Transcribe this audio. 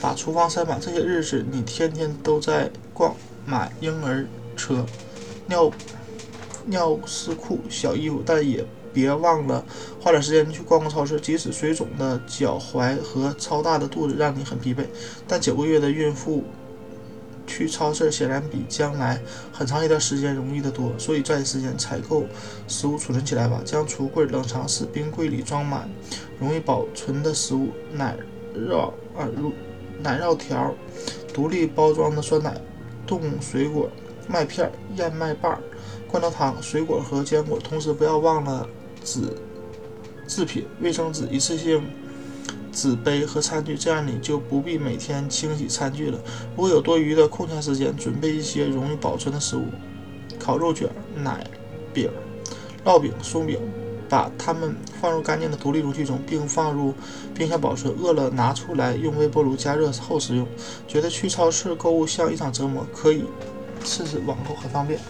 把厨房塞满。这些日子你天天都在逛买婴儿车、尿尿湿裤、小衣服，但也别忘了花点时间去逛逛超市。即使水肿的脚踝和超大的肚子让你很疲惫，但九个月的孕妇。去超市显然比将来很长一段时间容易得多，所以抓紧时间采购食物储存起来吧。将橱柜、冷藏室、冰柜里装满容易保存的食物：奶酪啊，乳奶酪条、独立包装的酸奶、冻水果、麦片、燕麦棒、罐头汤、水果和坚果。同时不要忘了纸制品、卫生纸、一次性。纸杯和餐具，这样你就不必每天清洗餐具了。如果有多余的空闲时间，准备一些容易保存的食物：烤肉卷、奶饼、烙饼、松饼，把它们放入干净的独立容器中，并放入冰箱保存。饿了拿出来用微波炉加热后食用。觉得去超市购物像一场折磨？可以试试网购，很方便。